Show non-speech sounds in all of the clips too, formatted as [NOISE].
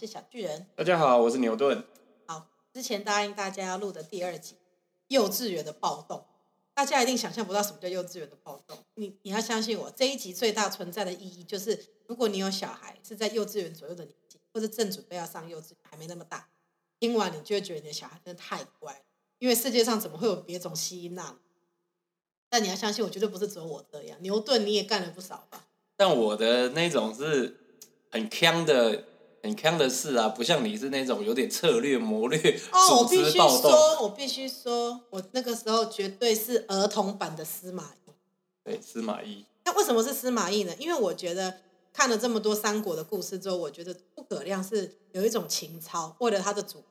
是小巨人。大家好，我是牛顿。好，之前答应大家要录的第二集，幼稚园的暴动，大家一定想象不到什么叫幼稚园的暴动。你你要相信我，这一集最大存在的意义就是，如果你有小孩是在幼稚园左右的年纪，或者正准备要上幼稚园，还没那么大，听完你就会觉得你的小孩真的太乖，因为世界上怎么会有别种吸音娜？但你要相信我，绝对不是只有我这样。牛顿你也干了不少吧？但我的那种是。很呛的，很强的事啊，不像你是那种有点策略谋略、哦，我必须说，我必须说，我那个时候绝对是儿童版的司马懿。对，司马懿。那为什么是司马懿呢？因为我觉得看了这么多三国的故事之后，我觉得诸葛亮是有一种情操，为了他的主，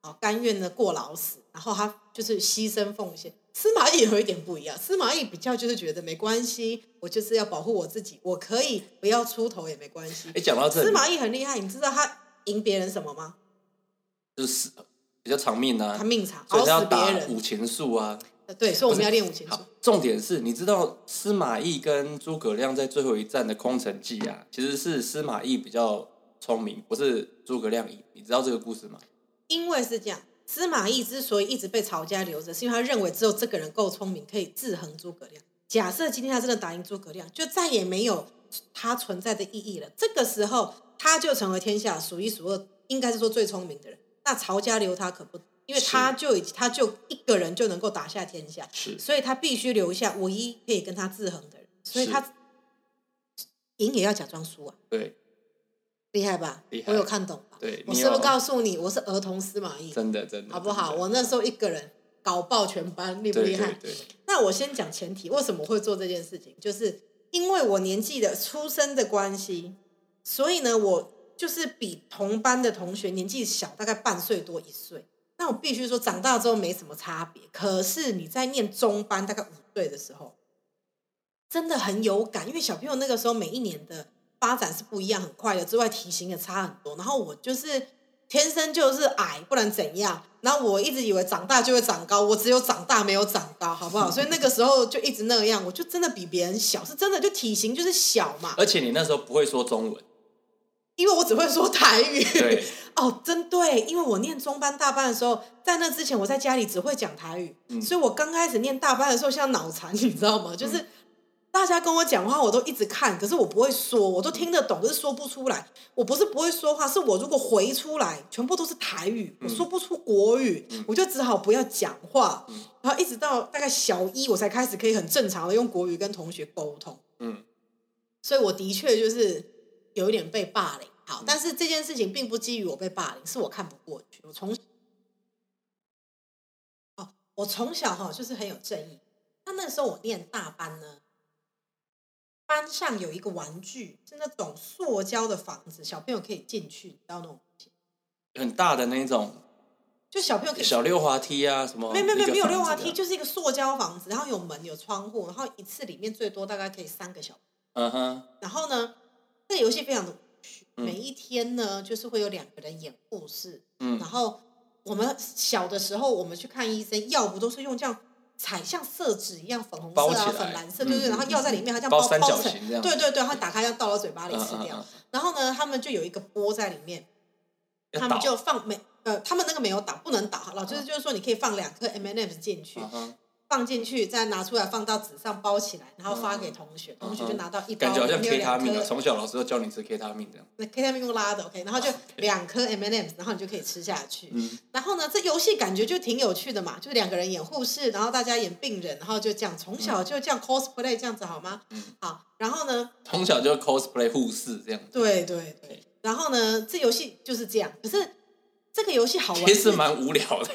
啊，甘愿的过劳死，然后他就是牺牲奉献。司马懿有一点不一样，司马懿比较就是觉得没关系，我就是要保护我自己，我可以不要出头也没关系。哎，讲到这，司马懿很厉害，你知道他赢别人什么吗？就是比较长命啊，他命长，熬死别人。五禽术啊，对，所以我们要练五禽术。重点是你知道司马懿跟诸葛亮在最后一战的空城计啊，其实是司马懿比较聪明，不是诸葛亮赢。你知道这个故事吗？因为是这样。司马懿之所以一直被曹家留着，是因为他认为只有这个人够聪明，可以制衡诸葛亮。假设今天他真的打赢诸葛亮，就再也没有他存在的意义了。这个时候，他就成为天下数一数二，应该是说最聪明的人。那曹家留他可不，因为他就已他就一个人就能够打下天下，是，所以他必须留下唯一可以跟他制衡的人。所以他赢也要假装输啊。对。厉害吧？我有看懂吧？对，我是不是告诉你，我是儿童司马懿？真的，真的，好不好？我那时候一个人搞爆全班，厉不厉害？那我先讲前提，为什么会做这件事情？就是因为我年纪的出生的关系，所以呢，我就是比同班的同学年纪小，大概半岁多一岁。那我必须说，长大之后没什么差别。可是你在念中班，大概五岁的时候，真的很有感，因为小朋友那个时候每一年的。发展是不一样，很快的。之外，体型也差很多。然后我就是天生就是矮，不能怎样。然后我一直以为长大就会长高，我只有长大没有长高，好不好？所以那个时候就一直那样，我就真的比别人小，是真的，就体型就是小嘛。而且你那时候不会说中文，因为我只会说台语。对，[LAUGHS] 哦，真对，因为我念中班大班的时候，在那之前我在家里只会讲台语，所以我刚开始念大班的时候像脑残，你知道吗？就是。大家跟我讲话，我都一直看，可是我不会说，我都听得懂，可是说不出来。我不是不会说话，是我如果回出来，全部都是台语，我说不出国语，我就只好不要讲话。然后一直到大概小一，我才开始可以很正常的用国语跟同学沟通。嗯，所以我的确就是有一点被霸凌。好，但是这件事情并不基于我被霸凌，是我看不过去。我从哦，我从小哈就是很有正义。那那时候我念大班呢。班上有一个玩具，是那种塑胶的房子，小朋友可以进去，你知道那种很大的那种，就小朋友可以小溜滑梯啊什么？没有没有没有溜滑梯，就是一个塑胶房子，然后有门有窗户，然后一次里面最多大概可以三个小。嗯哼。然后呢，这个游戏非常的每一天呢就是会有两个人演故事，嗯，然后我们小的时候我们去看医生，药不都是用这样。彩像色纸一样粉红色啊，粉蓝色，对对，然后药在里面，它这样包包成，对对对，然后打开要倒到嘴巴里吃掉。然后呢，他们就有一个钵在里面，他们就放没呃，他们那个没有打，不能打。老就是就是说，你可以放两颗 M and M 进去。放进去，再拿出来放到纸上包起来，然后发给同学，同学就拿到一包。感觉好像 K 他命从小老师都教你吃 K 他命这样。那 K 他命用拉的，OK，然后就两颗 M and M，然后你就可以吃下去。嗯。然后呢，这游戏感觉就挺有趣的嘛，就两个人演护士，然后大家演病人，然后就这样，从小就这样 cosplay 这样子好吗？嗯。好，然后呢？从小就 cosplay 护士这样。对对对。然后呢，这游戏就是这样，可是这个游戏好玩。其实蛮无聊的。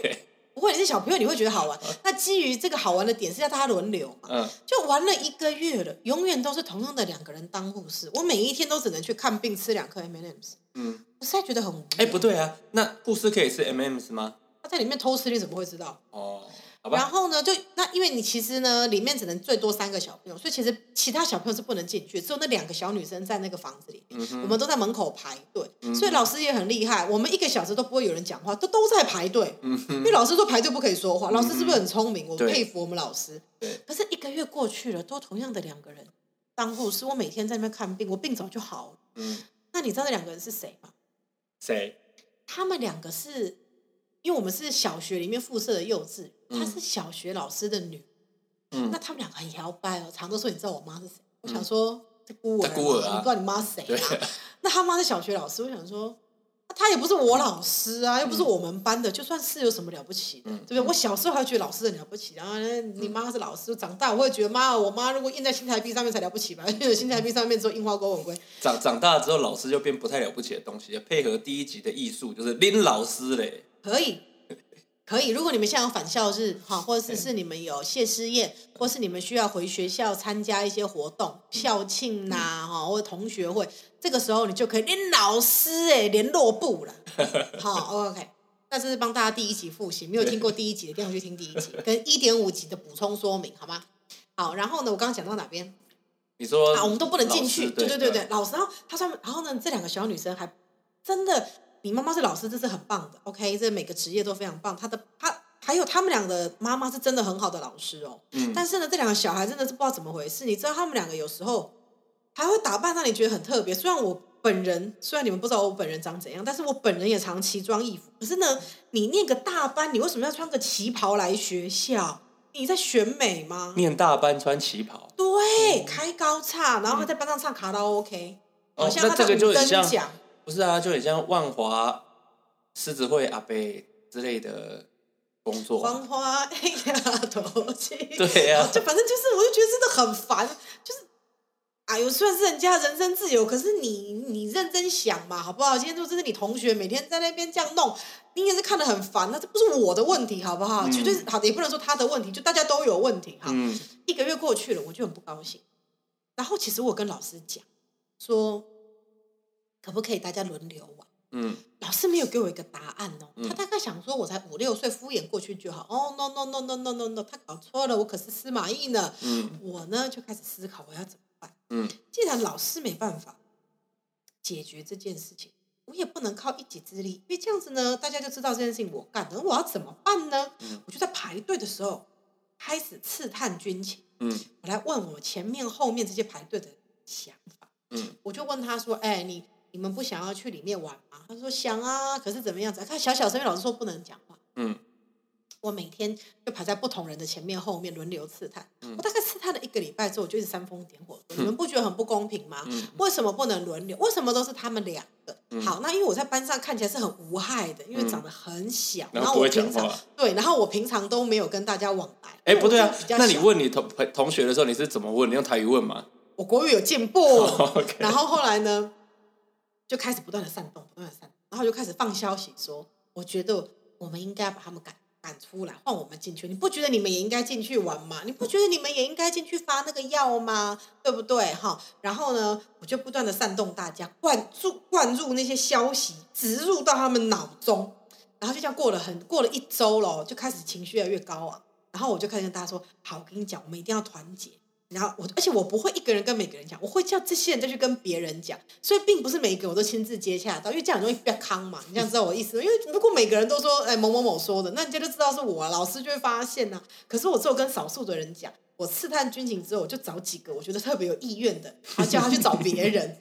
不会，你是小朋友，你会觉得好玩。那基于这个好玩的点是要大家轮流嘛？嗯，就玩了一个月了，永远都是同样的两个人当护士。我每一天都只能去看病，吃两颗 M M S。嗯，我实在觉得很……哎，不对啊，那护士可以吃 M M S 吗？他在里面偷吃，你怎么会知道？哦。然后呢，就那因为你其实呢，里面只能最多三个小朋友，所以其实其他小朋友是不能进去，只有那两个小女生在那个房子里面。我们都在门口排队，所以老师也很厉害。我们一个小时都不会有人讲话，都都在排队。因为老师说排队不可以说话，老师是不是很聪明？我佩服我们老师。可是一个月过去了，都同样的两个人当护士，我每天在那边看病，我病早就好了。嗯，那你知道那两个人是谁吗？谁？他们两个是，因为我们是小学里面附设的幼稚，她是小学老师的女，嗯，那他们两个很摇摆哦，常都说你知道我妈是谁？我想说这孤儿，孤儿啊，你不知道你妈谁啊？那他妈是小学老师，我想说。他也不是我老师啊，又不是我们班的，就算是有什么了不起的，对不对？我小时候还觉得老师很了不起，然后你妈是老师，长大我会觉得妈，我妈如果印在新台币上面才了不起吧？[LAUGHS] 因为新台币上面只有樱花勾文龟。长长大之后，老师就变不太了不起的东西，配合第一集的艺术，就是拎老师嘞。可以。可以，如果你们现在有返校日，哈，或者是是你们有谢师宴，或是你们需要回学校参加一些活动，校庆呐，哈，或者同学会，这个时候你就可以连老师哎联络部了，[LAUGHS] 好，OK，那这是帮大家第一集复习，没有听过第一集的，一定要去听第一集，[LAUGHS] 跟一点五集的补充说明，好吗？好，然后呢，我刚刚讲到哪边？你说啊，我们都不能进去，对对对对，老师，然后他上面，然后呢，这两个小女生还真的。你妈妈是老师，这是很棒的。OK，这每个职业都非常棒。他的他还有他们两个妈妈是真的很好的老师哦。嗯。但是呢，这两个小孩真的是不知道怎么回事。你知道他们两个有时候还会打扮让你觉得很特别。虽然我本人，虽然你们不知道我本人长怎样，但是我本人也常奇装异服。可是呢，你念个大班，你为什么要穿个旗袍来学校？你在选美吗？念大班穿旗袍？对，开高叉，然后在班上唱卡拉 OK，好像他的五等奖。不是啊，就很像万华狮子会阿贝之类的工作。万华丫头去。[LAUGHS] 对呀。就反正就是，我就觉得真的很烦。就是，哎呦，虽然是人家人身自由，可是你你认真想嘛，好不好？今天如果这是你同学，每天在那边这样弄，你也是看得很烦。那这不是我的问题，好不好？绝对好的，也不能说他的问题，就大家都有问题哈。一个月过去了，我就很不高兴。然后其实我跟老师讲说。可不可以大家轮流玩？嗯，老师没有给我一个答案哦。他大概想说，我才五六岁，敷衍过去就好。哦，no no no no no no no，他搞错了，我可是司马懿呢。嗯，我呢就开始思考我要怎么办。嗯，既然老师没办法解决这件事情，我也不能靠一己之力，因为这样子呢，大家就知道这件事情我干的。我要怎么办呢？我就在排队的时候开始刺探军情。嗯，我来问我前面后面这些排队的想法。嗯，我就问他说：“哎，你。”你们不想要去里面玩吗？他说想啊，可是怎么样子？他小小声，老师说不能讲话。嗯，我每天就排在不同人的前面后面轮流刺探。我大概刺探了一个礼拜之后，我就一直煽风点火。你们不觉得很不公平吗？为什么不能轮流？为什么都是他们两个？好，那因为我在班上看起来是很无害的，因为长得很小，然后我平常对，然后我平常都没有跟大家往来。哎，不对啊，那你问你同同学的时候，你是怎么问？你用台语问吗？我国语有进步，[LAUGHS] 然后后来呢？就开始不断的煽动，不断的煽，然后就开始放消息说，我觉得我们应该把他们赶赶出来，换我们进去。你不觉得你们也应该进去玩吗？你不觉得你们也应该进去发那个药吗？对不对？哈，然后呢，我就不断的煽动大家，灌注灌入那些消息，植入到他们脑中，然后就这样过了很过了一周了，就开始情绪越来越高啊。然后我就开始跟大家说，好，我跟你讲，我们一定要团结。然后我，而且我不会一个人跟每个人讲，我会叫这些人再去跟别人讲，所以并不是每一个我都亲自接洽到，因为这样容易比较康嘛。你这样知道我意思吗？因为如果每个人都说，哎，某某某说的，那人家就知道是我，啊老师就会发现呐。可是我只有跟少数的人讲，我刺探军情之后，我就找几个我觉得特别有意愿的，然后叫他去找别人。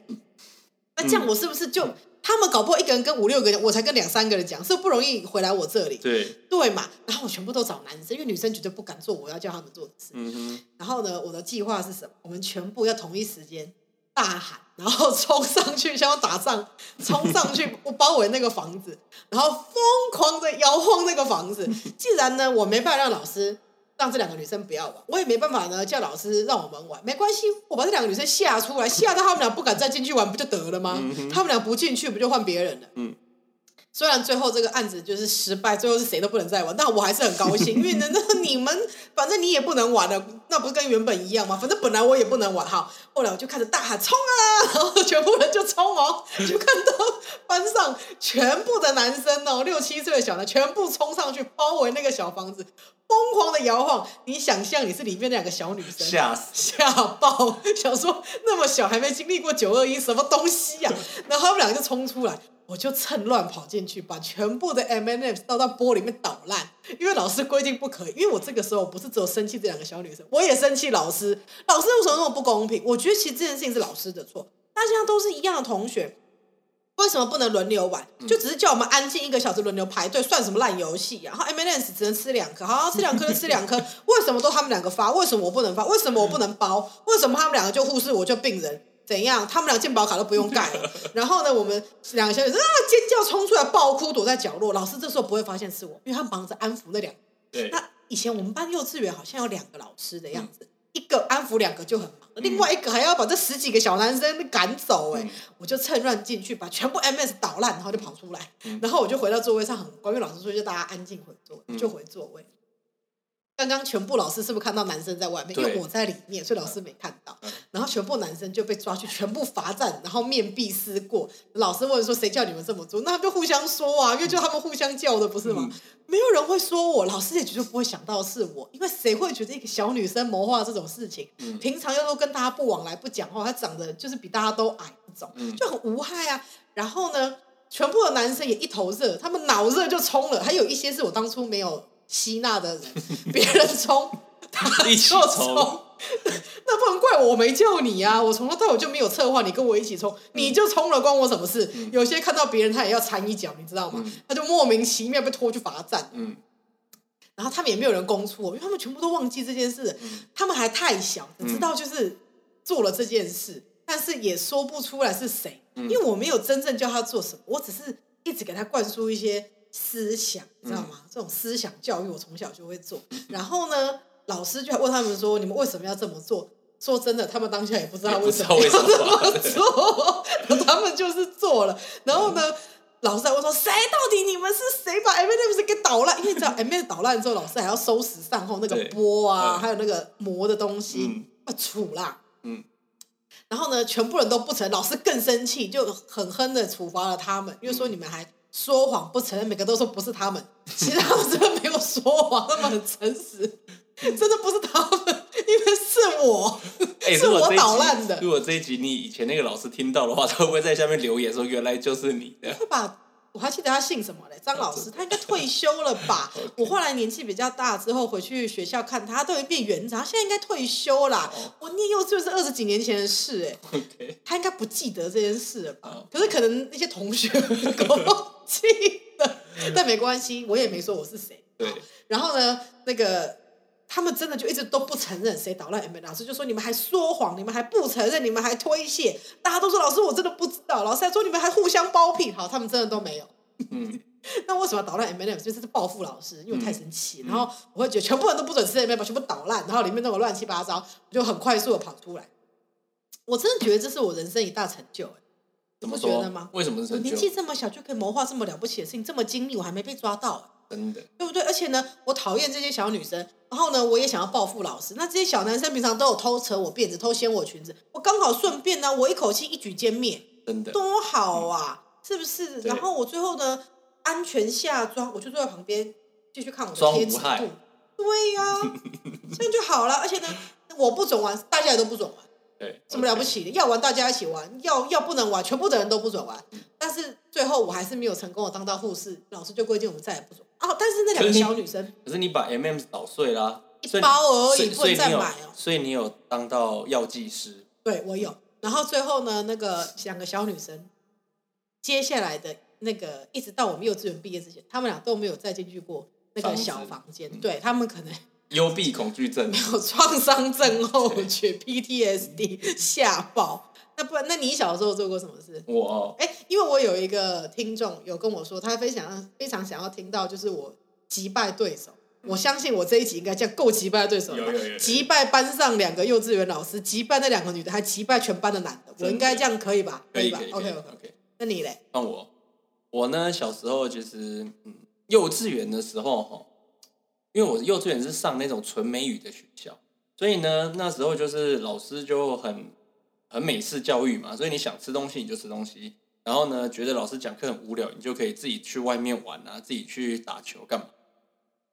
那这样我是不是就？他们搞不好一个人跟五六个人，我才跟两三个人讲，是不容易回来我这里。对对嘛，然后我全部都找男生，因为女生绝对不敢做我要叫他们做的事。嗯。然后呢，我的计划是什么？我们全部要同一时间大喊，然后冲上去，像要打仗，[LAUGHS] 冲上去我包围那个房子，然后疯狂的摇晃那个房子。既然呢，我没办法让老师。让这两个女生不要玩，我也没办法呢，叫老师让我们玩，没关系，我把这两个女生吓出来，吓到他们俩不敢再进去玩，不就得了吗？他们俩不进去，不就换别人了？嗯。虽然最后这个案子就是失败，最后是谁都不能再玩，但我还是很高兴，因为呢，那你们反正你也不能玩了，那不是跟原本一样吗？反正本来我也不能玩，哈，后来我就开始大喊冲啊，然后全部人就冲哦，就看到班上全部的男生哦，六七岁的小男全部冲上去包围那个小房子，疯狂的摇晃。你想象你是里面那两个小女生，吓死吓爆，想说那么小还没经历过九二一，什么东西呀？[LAUGHS] 然后他们两个就冲出来。我就趁乱跑进去，把全部的 M N F 倒到玻里面捣烂，因为老师规定不可以。因为我这个时候不是只有生气这两个小女生，我也生气老师。老师为什么那么不公平？我觉得其实这件事情是老师的错。大家都是一样的同学，为什么不能轮流玩？就只是叫我们安静一个小时轮流排队，算什么烂游戏啊？然后 M N S 只能吃两颗，好吃两颗就吃两颗。[LAUGHS] 为什么都他们两个发？为什么我不能发？为什么我不能包？为什么他们两个就护士，我就病人？怎样？他们俩健保卡都不用盖。[LAUGHS] 然后呢，我们两个小女生啊尖叫冲出来爆哭，躲在角落。老师这时候不会发现是我，因为他忙着安抚那两。对。那以前我们班幼稚园好像有两个老师的样子。一个安抚两个就很忙，另外一个还要把这十几个小男生赶走哎，我就趁乱进去把全部 MS 捣烂，然后就跑出来，然后我就回到座位上，很乖，因为老师说就大家安静回座，就回座位。刚刚全部老师是不是看到男生在外面？因为我在里面，所以老师没看到。然后全部男生就被抓去，全部罚站，然后面壁思过。老师问说：“谁叫你们这么做？”那他们就互相说啊，因为就他们互相叫的，不是吗？没有人会说我，老师也绝对不会想到是我，因为谁会觉得一个小女生谋划这种事情？平常又都跟大家不往来、不讲话，她长得就是比大家都矮那种，就很无害啊。然后呢，全部的男生也一头热，他们脑热就冲了。还有一些是我当初没有。吸纳的人，别人冲，他一起冲，[LAUGHS] 那不能怪我，我没叫你啊！我从头到尾就没有策划你跟我一起冲，你就冲了，关我什么事？有些看到别人，他也要掺一脚，你知道吗？他就莫名其妙被拖去罚站。嗯，然后他们也没有人供出我，因为他们全部都忘记这件事，他们还太小，知道就是做了这件事，但是也说不出来是谁，因为我没有真正叫他做什么，我只是一直给他灌输一些。思想，你知道吗？这种思想教育，我从小就会做。然后呢，老师就问他们说：“你们为什么要这么做？”说真的，他们当下也不知道为什么要这么做，[LAUGHS] 他们就是做了。然后呢，老师还问说：“谁？到底你们是谁把 M M 是给捣烂？因为你知道 M M 捣烂之后，老师还要收拾善后那个波啊，还有那个磨的东西啊，杵啦。”嗯。然后呢，全部人都不成，老师更生气，就狠狠的处罚了他们，因为说你们还。说谎不承认，每个都说不是他们，[LAUGHS] 其实他们真的没有说谎，他们很诚实，真的不是他们，因为是我，[LAUGHS] 是我捣烂的。如果这一集你以前那个老师听到的话，他会不会在下面留言说原来就是你的？会吧，我还记得他姓什么嘞？张老师，[LAUGHS] 他应该退休了吧？我后来年纪比较大之后回去学校看他，都已经变园长，现在应该退休啦。我念幼稚园是二十几年前的事，哎，他应该不记得这件事了吧？可是可能那些同学。记得，[LAUGHS] 但没关系，我也没说我是谁。对，然后呢，那个他们真的就一直都不承认谁捣乱。M 老师就说你们还说谎，你们还不承认，你们还推卸。大家都说老师我真的不知道。老师还说你们还互相包庇。好，他们真的都没有。嗯，[LAUGHS] 那为什么捣乱 M M？就是报复老师，因为我太生气。然后我会觉得全部人都不准吃 M M，全部捣烂，然后里面那个乱七八糟，我就很快速的跑出来。我真的觉得这是我人生一大成就。怎么觉得吗？为什么是？我年纪这么小就可以谋划这么了不起的事情，这么精密，我还没被抓到，真的，对不对？而且呢，我讨厌这些小女生，然后呢，我也想要报复老师。那这些小男生平常都有偷扯我辫子、偷掀我裙子，我刚好顺便呢，我一口气一举歼灭，真的多好啊，是不是？然后我最后呢，安全下装，我就坐在旁边继续看我的贴纸度，对呀，[LAUGHS] 这样就好了。而且呢，我不准玩，大家也都不准玩。什么了不起的？要玩大家一起玩，要要不能玩，全部的人都不准玩。但是最后我还是没有成功的当到护士，老师就规定我们再也不准。哦，但是那两个小女生，可是你把 M M 捣碎啦，一包而已，不能再买哦。所以你有当到药剂师？对，我有。然后最后呢，那个两个小女生，接下来的那个一直到我们幼稚园毕业之前，他们俩都没有再进去过那个小房间。对他们可能。幽闭恐惧症，没有创伤症候群 [LAUGHS] （PTSD） 吓爆。那不然，那你小时候做过什么事？我哎，因为我有一个听众有跟我说，他非常非常想要听到，就是我击败对手。我相信我这一集应该叫够击败对手了，击败班上两个幼稚园老师，击败那两个女的，还击败全班的男的。我应该这样可以吧？可以吧？OK OK OK。那你嘞？那我，我呢？小时候其实，嗯，幼稚园的时候哈。因为我幼稚园是上那种纯美语的学校，所以呢，那时候就是老师就很很美式教育嘛，所以你想吃东西你就吃东西，然后呢，觉得老师讲课很无聊，你就可以自己去外面玩啊，自己去打球干嘛。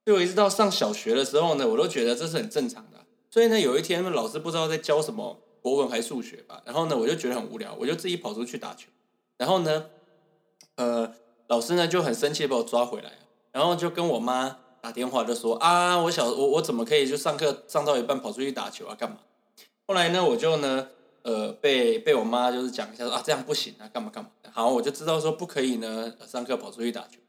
就一直到上小学的时候呢，我都觉得这是很正常的。所以呢，有一天老师不知道在教什么国文还是数学吧，然后呢，我就觉得很无聊，我就自己跑出去打球。然后呢，呃，老师呢就很生气把我抓回来，然后就跟我妈。打电话就说啊，我小我我怎么可以就上课上到一半跑出去打球啊？干嘛？后来呢，我就呢，呃，被被我妈就是讲一下说啊，这样不行啊，干嘛干嘛的。好，我就知道说不可以呢，上课跑出去打球。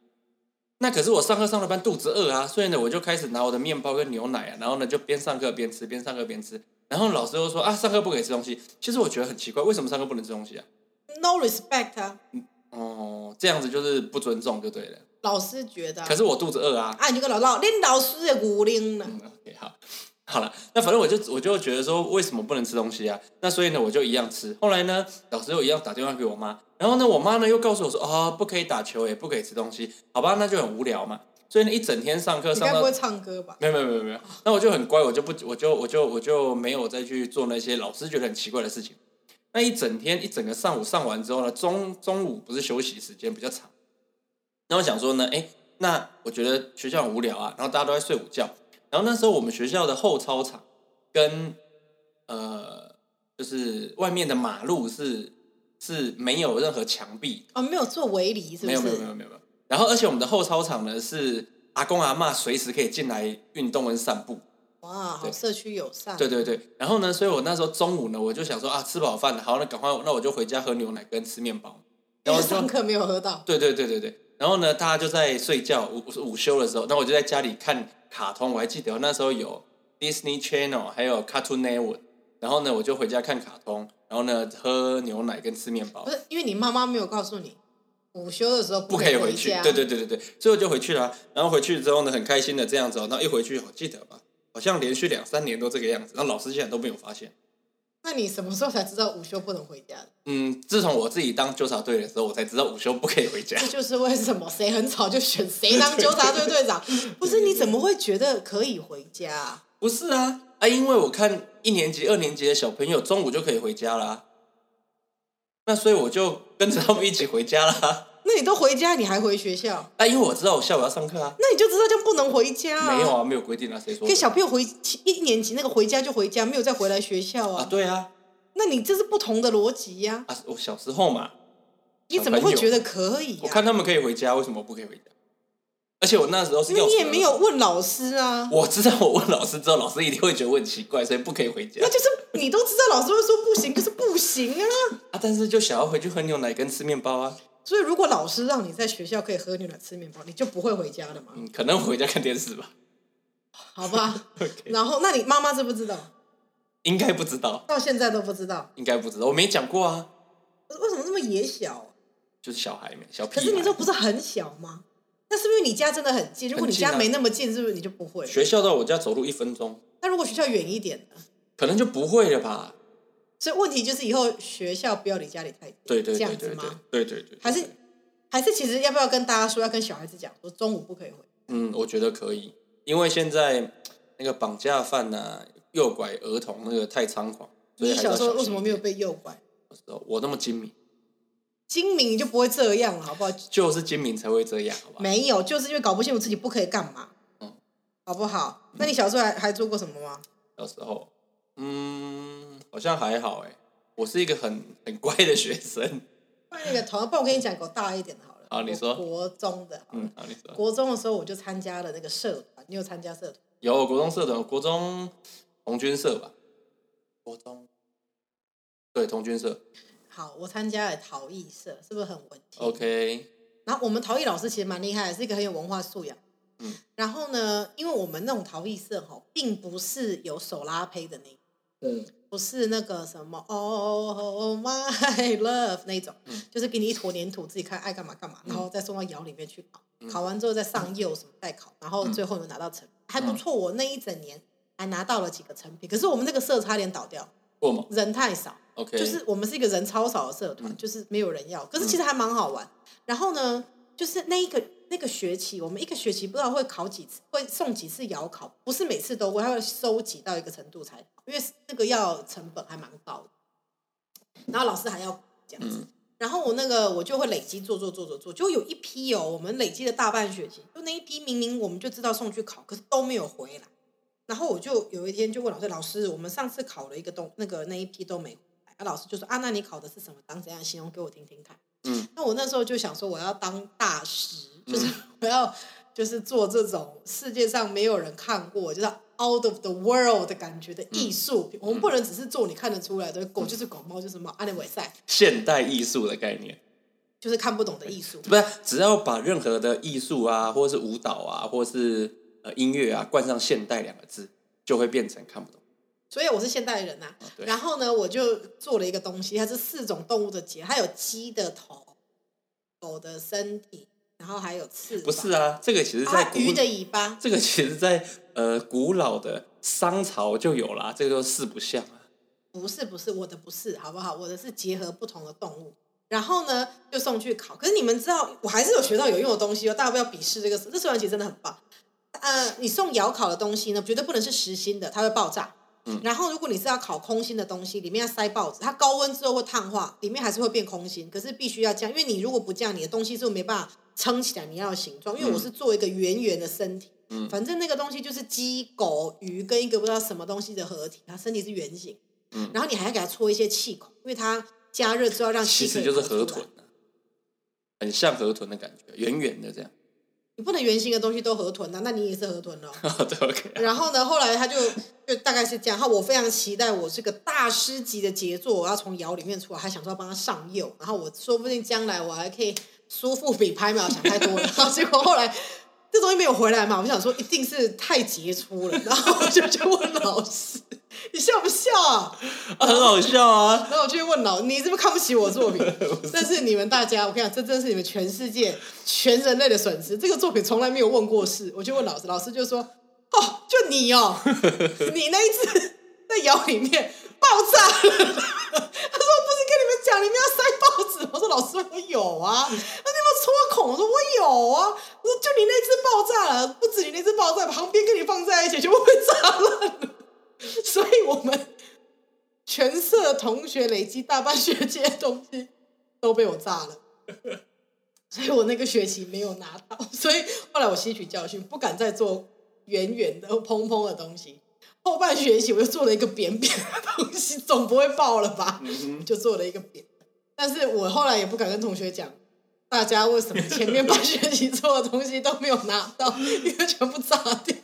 那可是我上课上了班肚子饿啊，所以呢，我就开始拿我的面包跟牛奶啊，然后呢就边上课边吃，边上课边吃。然后老师又说啊，上课不可以吃东西。其实我觉得很奇怪，为什么上课不能吃东西啊？No respect 啊！哦，这样子就是不尊重就对了。老师觉得，可是我肚子饿啊！啊，你就跟老老，连老师也骨灵了。OK，好，好了，那反正我就我就觉得说，为什么不能吃东西啊？那所以呢，我就一样吃。后来呢，老师又一样打电话给我妈，然后呢，我妈呢又告诉我说，哦，不可以打球，也不可以吃东西，好吧，那就很无聊嘛。所以呢，一整天上课上到不会唱歌吧？没有没有没有没有。那我就很乖，我就不我就我就我就没有再去做那些老师觉得很奇怪的事情。那一整天一整个上午上完之后呢，中中午不是休息时间比较长，那我想说呢，哎，那我觉得学校很无聊啊，然后大家都在睡午觉，然后那时候我们学校的后操场跟呃就是外面的马路是是没有任何墙壁哦，没有做围篱，是不是？没有没有没有没有。然后，而且我们的后操场呢是阿公阿妈随时可以进来运动跟散步。哇，好社区友善。对对对。然后呢，所以我那时候中午呢，我就想说啊，吃饱饭了，好，那赶快，那我就回家喝牛奶跟吃面包。[LAUGHS] 然后上课没有喝到。对对对对对。然后呢，大家就在睡觉，午午休的时候，那我就在家里看卡通。我还记得那时候有 Disney Channel，还有 Cartoon Network。然后呢，我就回家看卡通，然后呢，喝牛奶跟吃面包。不是，因为你妈妈没有告诉你。午休的时候不可以回去，对对对对对，最后就回去了。然后回去之后呢，很开心的这样子。那一回去，我记得吧，好像连续两三年都这个样子。那老师现在都没有发现。那你什么时候才知道午休不能回家的？嗯，自从我自己当纠察队的时候，我才知道午休不可以回家。这就是为什么谁很吵就选谁当纠察队队长。[LAUGHS] 不是你怎么会觉得可以回家？不是啊啊，因为我看一年级、二年级的小朋友中午就可以回家了。那所以我就跟着他们一起回家了。那你都回家，你还回学校？啊，因为我知道我下午要上课啊。那你就知道就不能回家。没有啊，没有规定啊，谁说？给小朋友回一年级那个回家就回家，没有再回来学校啊。啊，对啊。那你这是不同的逻辑呀。啊，我小时候嘛。你怎么会觉得可以？我看他们可以回家，为什么不可以回家？而且我那时候是。你也没有问老师啊。我知道，我问老师之后，老师一定会觉得我很奇怪，所以不可以回家。那就是你都知道，老师会说不行，可是不行啊。啊，但是就想要回去喝牛奶跟吃面包啊。所以，如果老师让你在学校可以喝牛奶、吃面包，你就不会回家了吗？嗯，可能回家看电视吧。好吧。[LAUGHS] 然后，那你妈妈知不知道？应该不知道。到现在都不知道。应该不知道，我没讲过啊。为什么这么野小？就是小孩没小。可是你说不是很小吗？那是不是你家真的很近？如果你家没那么近，是不是你就不会？学校到我家走路一分钟。那如果学校远一点呢？可能就不会了吧。所以问题就是以后学校不要离家里太近，对对这样子吗？对对对。还是？还是其实要不要跟大家说，要跟小孩子讲，说中午不可以回。嗯，我觉得可以，因为现在那个绑架犯呐、诱拐儿童那个太猖狂。你小时候为什么没有被诱拐？我那么精明，精明就不会这样了，好不好？就是精明才会这样，好不好？没有，就是因为搞不清楚自己不可以干嘛，嗯，好不好？那你小时候还还做过什么吗？小时候，嗯，好像还好哎，我是一个很 [LAUGHS] 很乖的学生。换那个头，不然我跟你讲个大一点的好了。好，你说。国中的，嗯，好，你说。国中的时候我就参加了那个社团，你有参加社团？有国中社团，国中红军社吧。国中，对童军社。好，我参加了陶艺社，是不是很文静？OK。然后我们陶艺老师其实蛮厉害，是一个很有文化素养。嗯。然后呢，因为我们那种陶艺社哈，并不是有手拉胚的那，嗯。不是那个什么，Oh my love 那种，就是给你一坨粘土，自己看爱干嘛干嘛，然后再送到窑里面去烤，烤完之后再上釉什么再烤，然后最后有拿到成品，还不错。我那一整年还拿到了几个成品，可是我们那个社差点倒掉，人太少，OK，就是我们是一个人超少的社团，就是没有人要，可是其实还蛮好玩。然后呢，就是那一个。那个学期，我们一个学期不知道会考几次，会送几次窑考，不是每次都会，他会收集到一个程度才，因为那个要成本还蛮高的。然后老师还要这样子，然后我那个我就会累积做做做做做，就有一批哦，我们累积了大半学期，就那一批明明我们就知道送去考，可是都没有回来。然后我就有一天就问老师，老师，我们上次考了一个东，那个那一批都没回来。啊，老师就说啊，那你考的是什么？当怎样形容给我听听看。嗯，那我那时候就想说，我要当大师。就是 [LAUGHS] 我要，就是做这种世界上没有人看过，就是 out of the world 的感觉的艺术品。我们不能只是做你看得出来的狗就是狗，猫就是猫，[LAUGHS] 安利维赛。现代艺术的概念。就是看不懂的艺术。不是，只要把任何的艺术啊，或是舞蹈啊，或是呃音乐啊，冠上“现代”两个字，就会变成看不懂。所以我是现代人呐。然后呢，我就做了一个东西，它是四种动物的结，它有鸡的头、狗的身体，然后还有翅膀。不是啊，这个其实在鱼的尾巴。这个其实，在呃古老的商朝就有啦，这个都四不像啊。不是不是，我的不是，好不好？我的是结合不同的动物，然后呢就送去考。可是你们知道，我还是有学到有用的东西哦。大家不要鄙视这个，这实其实真的很棒。呃，你送窑烤的东西呢，绝对不能是实心的，它会爆炸。然后，如果你是要烤空心的东西，里面要塞报纸，它高温之后会碳化，里面还是会变空心。可是必须要这样，因为你如果不这样，你的东西就没办法撑起来你要的形状。因为我是做一个圆圆的身体，反正那个东西就是鸡、狗、鱼跟一个不知道什么东西的合体，它身体是圆形。嗯然后你还要给它搓一些气孔，因为它加热之后让气。其实就是河豚啊很像河豚的感觉，圆圆的这样。你不能圆形的东西都河豚啊，那你也是河豚哦。[LAUGHS] 对，OK。然后呢，后来他就就大概是这样。然后我非常期待我这个大师级的杰作，我要从窑里面出来，还想说帮他上釉。然后我说不定将来我还可以舒服比拍秒想太多了。然后结果后来这东西没有回来嘛，我想说一定是太杰出了。然后我就去问老师。[LAUGHS] 你笑不笑啊？很好笑啊！然后我去问老，你是不是看不起我作品？[LAUGHS] 但是你们大家，我跟你讲，这真是你们全世界、全人类的损失。这个作品从来没有问过事。我就问老师，老师就说：“哦，就你哦，[LAUGHS] 你那一次在窑里面爆炸了。”他说：“我不是跟你们讲，你们要塞报纸。”我说：“老师，我有啊。”那你们戳孔？我说：“我有啊。”我说：“就你那次爆炸了，不止你那次爆炸，旁边跟你放在一起全部被炸烂。” [LAUGHS] 所以我们全社同学累积大半学期的东西都被我炸了，[LAUGHS] 所以我那个学期没有拿到。[LAUGHS] 所以后来我吸取教训，不敢再做圆圆的、蓬蓬的东西。后半学期我又做了一个扁扁的东西，总不会爆了吧？就做了一个扁。但是我后来也不敢跟同学讲，大家为什么前面半学期做的东西都没有拿到，因为全部炸掉。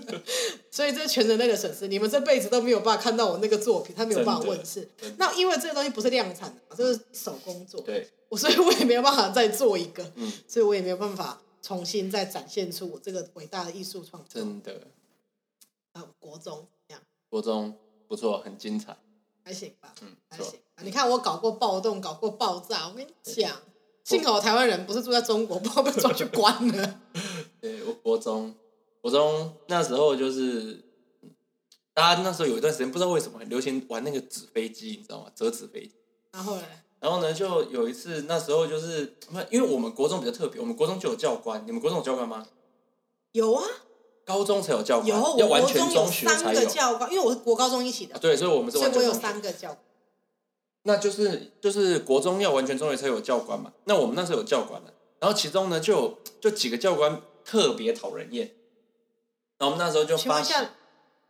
[LAUGHS] 所以这是全人类的损失，你们这辈子都没有办法看到我那个作品，他没有办法问世。那因为这个东西不是量产的，这是手工做，对，我所以我也没有办法再做一个，嗯所以我也没有办法重新再展现出我这个伟大的艺术创作。真的，啊，国中这样，国中不错，很精彩，还行吧，嗯，还行。你看我搞过暴动，搞过爆炸，我跟你讲，幸好台湾人不是住在中国，不然被抓去关了。[LAUGHS] 对，我国中。我从那时候就是，大家那时候有一段时间不知道为什么很流行玩那个纸飞机，你知道吗？折纸飞机。然后呢？然后呢？就有一次，那时候就是，因为我们国中比较特别，我们国中就有教官。你们国中有教官吗？有啊。高中才有教官。有，要完全中学才有教官，因为我是国高中一起的。对，所以我们是。所以我有三个教官。那就是就是国中要完全中学才有教官嘛？那我们那时候有教官了，然后其中呢就就几个教官特别讨人厌。我们那时候就发现，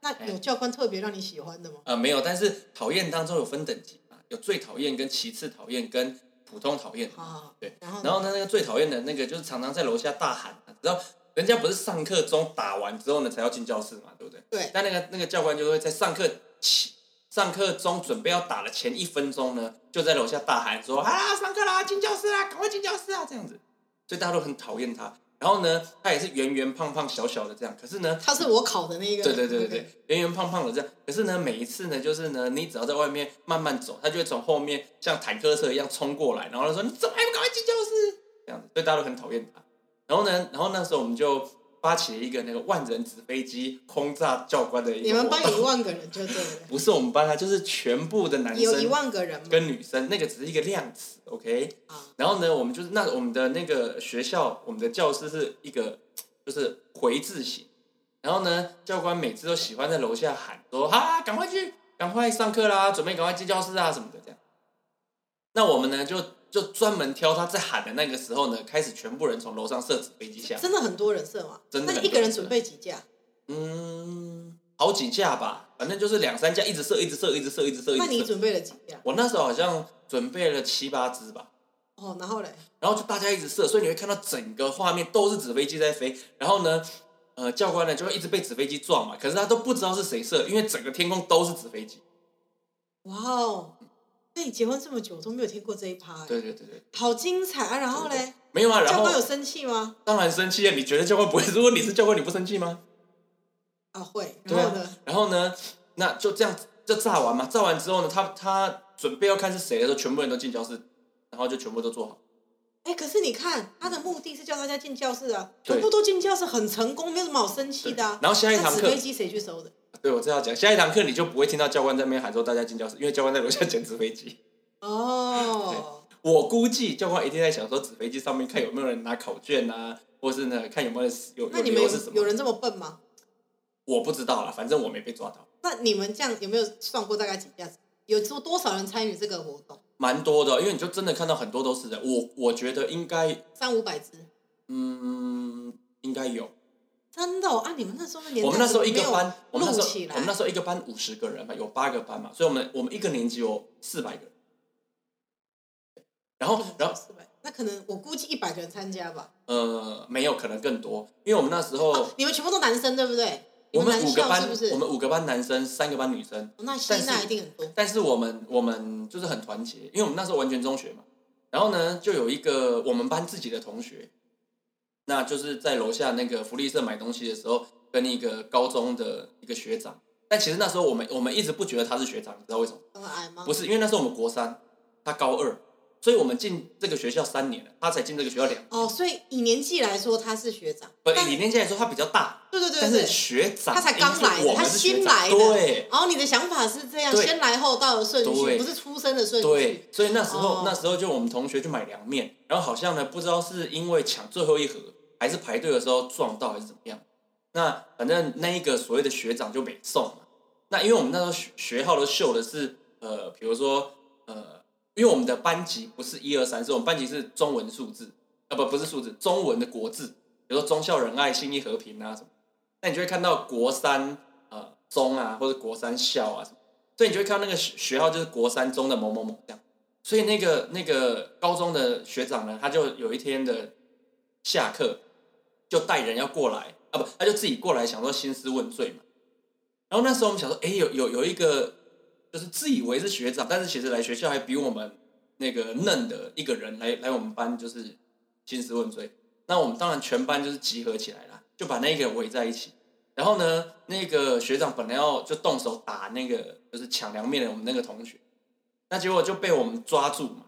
那有教官特别让你喜欢的吗？呃，没有，但是讨厌当中有分等级嘛，有最讨厌、跟其次讨厌、跟普通讨厌。啊，对。然后，然后呢，那个最讨厌的那个就是常常在楼下大喊，然后人家不是上课钟打完之后呢才要进教室嘛，对不对？对。但那个那个教官就会在上课起上课钟准备要打的前一分钟呢，就在楼下大喊说：“啊，上课啦，进教室啦，赶快进教室啊！”这样子，所以大家都很讨厌他。然后呢，他也是圆圆胖胖小小的这样，可是呢，他是我考的那个，对对对对对，圆圆胖胖的这样，可是呢，每一次呢，就是呢，你只要在外面慢慢走，他就会从后面像坦克车一样冲过来，然后他说：“你怎么还不赶快进教室？”这样子，所以大家都很讨厌他。然后呢，然后那时候我们就。发起了一个那个万人纸飞机轰炸教官的一个。你们班有一万个人就对了。[LAUGHS] 不是我们班啊，就是全部的男生。有一万个人。跟女生，那个只是一个量词，OK。啊。然后呢，我们就是那我们的那个学校，我们的教室是一个就是回字形。然后呢，教官每次都喜欢在楼下喊说：“啊，赶快去，赶快上课啦，准备赶快进教室啊什么的这样。”那我们呢就。就专门挑他在喊的那个时候呢，开始全部人从楼上射纸飞机下。真的很多人射吗？真的。那一个人准备几架？嗯，好几架吧，反正就是两三架，一直射，一直射，一直射，一直射。那你准备了几架？我那时候好像准备了七八支吧。哦，然后嘞？然后就大家一直射，所以你会看到整个画面都是纸飞机在飞。然后呢，呃，教官呢就会一直被纸飞机撞嘛，可是他都不知道是谁射，因为整个天空都是纸飞机。哇哦！那你结婚这么久都没有听过这一趴？对对对对，好精彩啊！然后嘞，没有啊，教官有生气吗？当然生气啊！你觉得教官不会？[LAUGHS] 如果你是教官，你不生气吗？啊，会。然后呢？然后呢？那就这样就炸完嘛。炸完之后呢，他他准备要看是谁的时候，全部人都进教室，然后就全部都做好。哎，可是你看，他的目的是叫大家进教室啊，全部都进教室，很成功，没有什么好生气的。然后下一堂课，纸飞机谁去收的？对，我正要讲，下一堂课你就不会听到教官在那边喊说大家进教室，因为教官在楼下捡纸飞机。哦。我估计教官一定在想说纸飞机上面看有没有人拿考卷啊，或是呢看有没有有那你们有人这么笨吗？我不知道了，反正我没被抓到。那你们这样有没有算过大概几架？有多多少人参与这个活动？蛮多的，因为你就真的看到很多都是人。我我觉得应该三五百只。嗯，应该有。真的？啊你们那时候的年代，我们那时候一个班，我们那时候我们那时候一个班五十个人嘛，有八个班嘛，所以我们我们一个年级有四百个人。然后然后四百，那可能我估计一百个人参加吧。呃，没有，可能更多，因为我们那时候你们全部都男生对不对？我们五个班，是不是？我们五个班男生，三个班女生。那吸纳一定很多。但是我们我们就是很团结，因为我们那时候完全中学嘛。然后呢，就有一个我们班自己的同学。那就是在楼下那个福利社买东西的时候，跟一个高中的一个学长。但其实那时候我们我们一直不觉得他是学长，你知道为什么？矮吗？不是，因为那时候我们国三，他高二，所以我们进这个学校三年了，他才进这个学校两。哦，所以以年纪来说他是学长。不，以年纪来说他比较大。对对对。但是学长，他才刚来，他新来的。对。然后你的想法是这样，先来后到的顺序，不是出生的顺序。对。所以那时候那时候就我们同学去买凉面，然后好像呢不知道是因为抢最后一盒。还是排队的时候撞到还是怎么样？那反正那一个所谓的学长就没送嘛。那因为我们那时候学学号都秀的是呃，比如说呃，因为我们的班级不是一二三四，我们班级是中文数字啊，不不是数字，中文的国字，比如说忠孝仁爱信义和平啊什么。那你就会看到国三呃中啊，或者国三校啊什么，所以你就会看到那个学学号就是国三中的某某某这样。所以那个那个高中的学长呢，他就有一天的下课。就带人要过来啊，不，他就自己过来，想说兴师问罪嘛。然后那时候我们想说，哎，有有有一个，就是自以为是学长，但是其实来学校还比我们那个嫩的一个人来来我们班，就是兴师问罪。那我们当然全班就是集合起来了，就把那个围在一起。然后呢，那个学长本来要就动手打那个就是抢凉面的我们那个同学，那结果就被我们抓住嘛。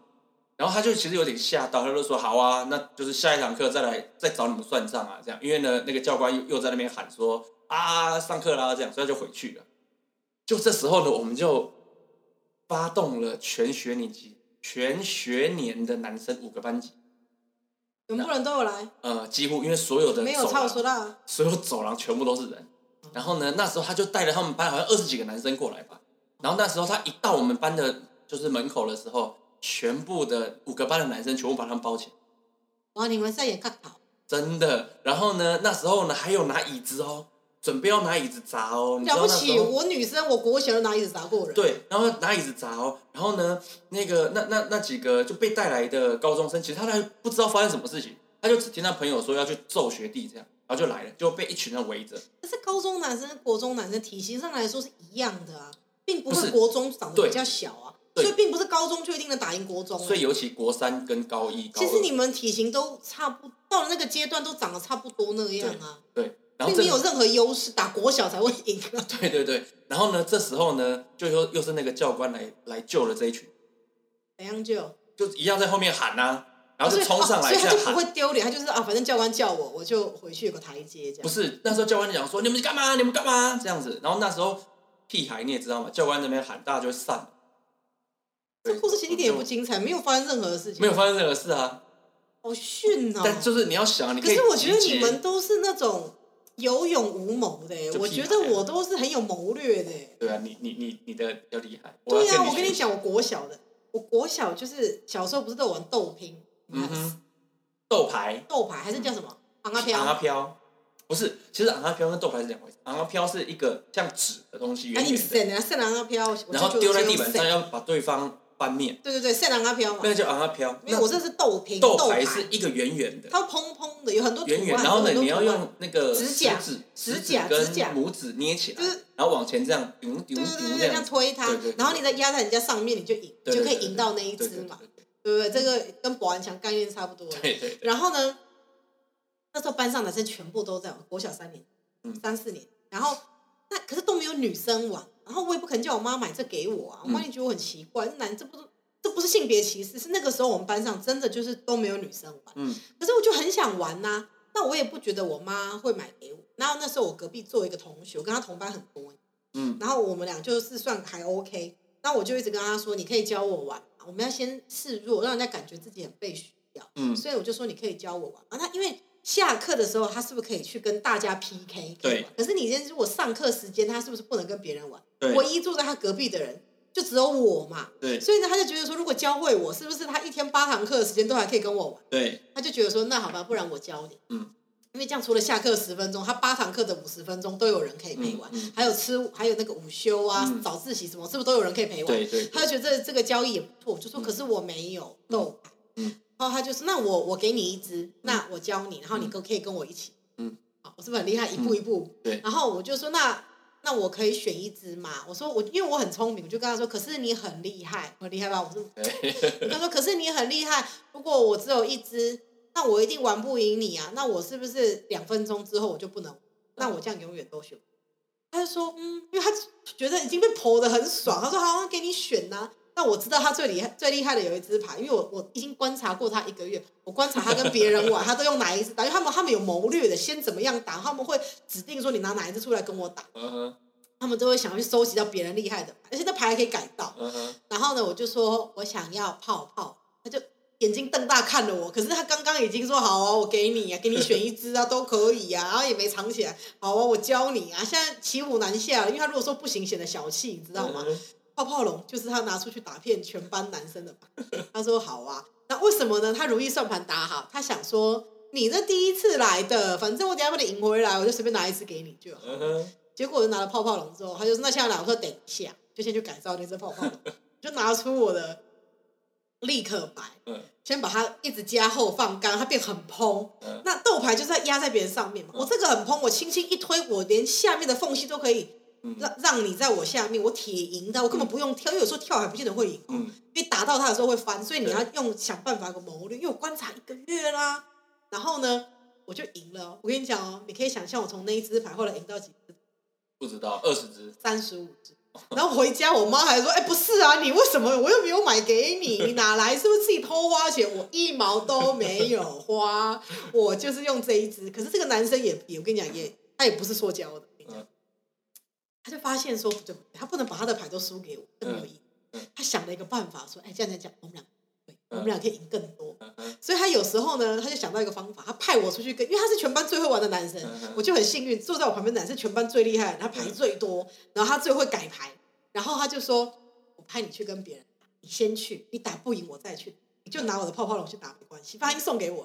然后他就其实有点吓到，他就说：“好啊，那就是下一堂课再来再找你们算账啊，这样。”因为呢，那个教官又又在那边喊说：“啊，上课啦！”这样，所以他就回去了。就这时候呢，我们就发动了全学年级、全学年的男生五个班级，全部人都有来。呃，几乎因为所有的没有超说到，所有走廊全部都是人。然后呢，那时候他就带着他们班好像二十几个男生过来吧。然后那时候他一到我们班的就是门口的时候。全部的五个班的男生全部把他们包起来。哇！你们在演卡套？真的。然后呢，那时候呢还有拿椅子哦，准备要拿椅子砸哦。了不起！我女生，我国小就拿椅子砸过人。对，然后拿椅子砸哦。然后呢，那个那那那几个就被带来的高中生，其实他还不知道发生什么事情，他就只听他朋友说要去揍学弟这样，然后就来了，就被一群人围着。可是高中男生、国中男生体型上来说是一样的啊，并不是国中长得比较小啊。所以并不是高中就一定能打赢国中。所以尤其国三跟高一高，其实你们体型都差不到了那个阶段，都长得差不多那样啊。对，并没有任何优势，打国小才会赢。[LAUGHS] 对对对，然后呢，这时候呢，就又又是那个教官来来救了这一群。怎样救？就一样在后面喊呐，然后就冲上来，所以他就不会丢脸，他就是啊，反正教官叫我，我就回去有个台阶这样。不是，那时候教官讲说你们干嘛？你们干嘛？这样子，然后那时候屁孩你也知道嘛，教官那边喊，大家就会散。这故事其实一点也不精彩，没有发生任何的事情。没有发生任何事啊！好逊哦！但就是你要想，你可是我觉得你们都是那种有勇无谋的，我觉得我都是很有谋略的。对啊，你你你你的要厉害。对啊，我跟你讲，我国小的，我国小就是小时候不是都玩豆拼？嗯哼，豆牌，豆牌还是叫什么？昂阿飘，昂阿飘。不是，其实昂阿飘跟豆牌是两回事。昂阿飘是一个像纸的东西，圆圆的，然后丢在地板上，要把对方。翻面。对对对，塞南阿飘嘛。那个叫阿飘。因为我这是豆皮豆牌是一个圆圆的，它蓬蓬的，有很多圆圆。然后呢，你要用那个指甲、指甲跟拇指捏起来，然后往前这样丢丢丢这样推它，然后你再压在人家上面，你就赢，就可以赢到那一只嘛，对不对？这个跟保安强概念差不多。对对。然后呢，那时候班上男生全部都在国小三年、三四年，然后那可是都没有女生玩。然后我也不可能叫我妈买这给我啊，我妈也觉得我很奇怪，男这不是这不是性别歧视，是那个时候我们班上真的就是都没有女生玩，嗯，可是我就很想玩呐，那我也不觉得我妈会买给我。然后那时候我隔壁坐一个同学，我跟他同班很多，嗯，然后我们俩就是算还 OK，那我就一直跟他说，你可以教我玩，我们要先示弱，让人家感觉自己很被需要，嗯，所以我就说你可以教我玩啊，他因为。下课的时候，他是不是可以去跟大家 PK？对。可是你今天如果上课时间，他是不是不能跟别人玩？对。唯一坐在他隔壁的人就只有我嘛。对。所以呢，他就觉得说，如果教会我，是不是他一天八堂课的时间都还可以跟我玩？对。他就觉得说，那好吧，不然我教你。嗯。因为这样，除了下课十分钟，他八堂课的五十分钟都有人可以陪玩，还有吃，还有那个午休啊、早自习什么，是不是都有人可以陪玩？对对。他就觉得这个交易也不错，就说：“可是我没有豆牌。”嗯。然后他就是，那我我给你一支，那我教你，然后你可可以跟我一起，嗯，好，我是不是很厉害？一步一步，对。然后我就说，那那我可以选一只嘛？我说我因为我很聪明，我就跟他说，可是你很厉害，很厉害吧？我说，[LAUGHS] 他说，可是你很厉害，如果我只有一只，那我一定玩不赢你啊！那我是不是两分钟之后我就不能？那我这样永远都选？他就说，嗯，因为他觉得已经被剖的很爽，他说好，像给你选呐。那我知道他最厉害、最厉害的有一只牌，因为我我已经观察过他一个月，我观察他跟别人玩，他都用哪一只打，因为他们他们有谋略的，先怎么样打，他们会指定说你拿哪一只出来跟我打，他们都会想要去收集到别人厉害的牌，而且那牌还可以改造。然后呢，我就说我想要泡泡，他就眼睛瞪大看了我，可是他刚刚已经说好啊，我给你啊，给你选一只啊，都可以啊，然后也没藏起来，好啊，我教你啊，现在骑虎难下，因为他如果说不行，显得小气，你知道吗？泡泡龙就是他拿出去打骗全班男生的吧？[LAUGHS] 他说好啊，那为什么呢？他如意算盘打好，他想说你这第一次来的，反正我等下把你赢回来，我就随便拿一次给你就好。结果我就拿了泡泡龙之后，他就说那现在我说等一下，就先去改造那只泡泡龙，[LAUGHS] 就拿出我的立刻牌，先把它一直加厚放干，它变很蓬。那豆牌就是压在别人上面嘛，我这个很蓬，我轻轻一推，我连下面的缝隙都可以。让让你在我下面，我铁赢的，我根本不用跳，因为有时候跳还不见得会赢，因为打到他的时候会翻，所以你要用想办法个谋略。因为我观察一个月啦，然后呢，我就赢了。我跟你讲哦，你可以想象我从那一只牌后来赢到几只？不知道，二十只，三十五只。[LAUGHS] 然后回家，我妈还说：“哎，不是啊，你为什么我又没有买给你？[LAUGHS] 你哪来？是不是自己偷花钱？我一毛都没有花，我就是用这一只。可是这个男生也也，我跟你讲，也他也不是塑胶的。”他就发现说不对，他不能把他的牌都输给我，更没有意义。他想了一个办法，说：“哎，这样讲讲，我们俩，对，我们俩可以赢更多。”所以他有时候呢，他就想到一个方法，他派我出去跟，因为他是全班最会玩的男生，我就很幸运坐在我旁边的男生全班最厉害，他牌最多，然后他最会改牌，然后他就说：“我派你去跟别人打，你先去，你打不赢我再去，你就拿我的泡泡龙去打没关系，把音送给我。”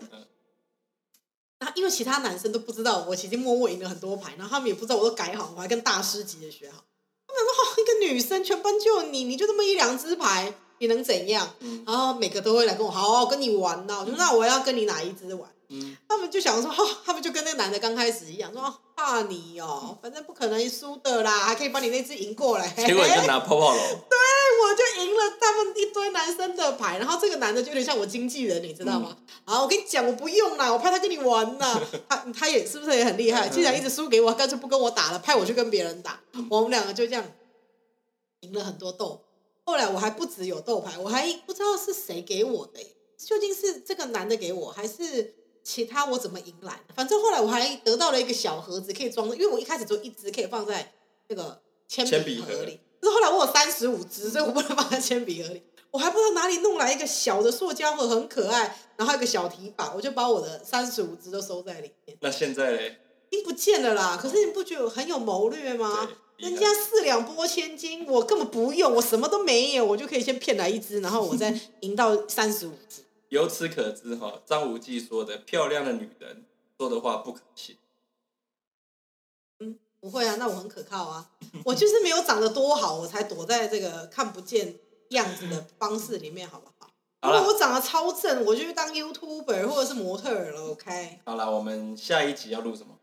那因为其他男生都不知道我其实默默赢了很多牌，然后他们也不知道我都改好，我还跟大师级的学好。他们说：“好，一个女生全班就你，你就这么一两只牌，你能怎样？”然后每个都会来跟我好好跟你玩呢。我说：“那我要跟你哪一只玩？”他们就想说：“哦，[LAUGHS] 他们就跟那个男的刚开始一样，说怕你哦，反正不可能输的啦，还可以把你那只赢过来。”结果就拿泡泡龙。[LAUGHS] 对。我就赢了他们一堆男生的牌，然后这个男的就有点像我经纪人，你知道吗？好，我跟你讲，我不用啦，我怕他跟你玩呐。[LAUGHS] 他他也是不是也很厉害？既然一直输给我，干脆不跟我打了，派我去跟别人打。我们两个就这样赢了很多豆。后来我还不只有豆牌，我还不知道是谁给我的，究竟是这个男的给我，还是其他我怎么赢来？反正后来我还得到了一个小盒子，可以装，因为我一开始就一直可以放在那个铅笔盒里。是后来我有三十五支，所以我不能放在铅笔盒里。我还不知道哪里弄来一个小的塑胶盒，很可爱，然后一个小提把，我就把我的三十五支都收在里面。那现在嘞？已经不见了啦。可是你不觉得很有谋略吗？人家四两拨千斤，我根本不用，我什么都没有，我就可以先骗来一只，然后我再 [LAUGHS] 赢到三十五支。由此可知，哈，张无忌说的“漂亮的女人说的话不可信”。嗯不会啊，那我很可靠啊。我就是没有长得多好，我才躲在这个看不见样子的方式里面，好不好？好如果我长得超正，我就去当 YouTuber 或者是模特儿了。OK。好了，我们下一集要录什么？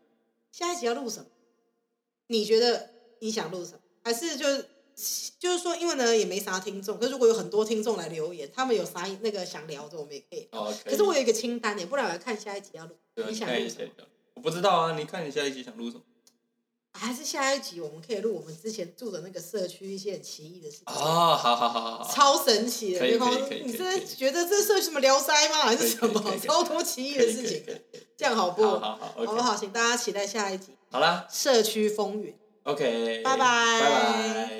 下一集要录什么？你觉得你想录什么？还是就是就是说，因为呢也没啥听众，可是如果有很多听众来留言，他们有啥那个想聊的，我们也可以。哦，可是我有一个清单耶，不然我要看下一集要录。对啊你想看一下录什么？，我不知道啊，你看你下一集想录什么？还是下一集我们可以录我们之前住的那个社区一些很奇异的事情。哦，好好好好好，超神奇的，可以可以可以你真的觉得这社区什么聊斋吗？还是什么超多奇异的事情？这样好不？好好好不好？请大家期待下一集好啦社区风云。，OK，拜拜拜拜。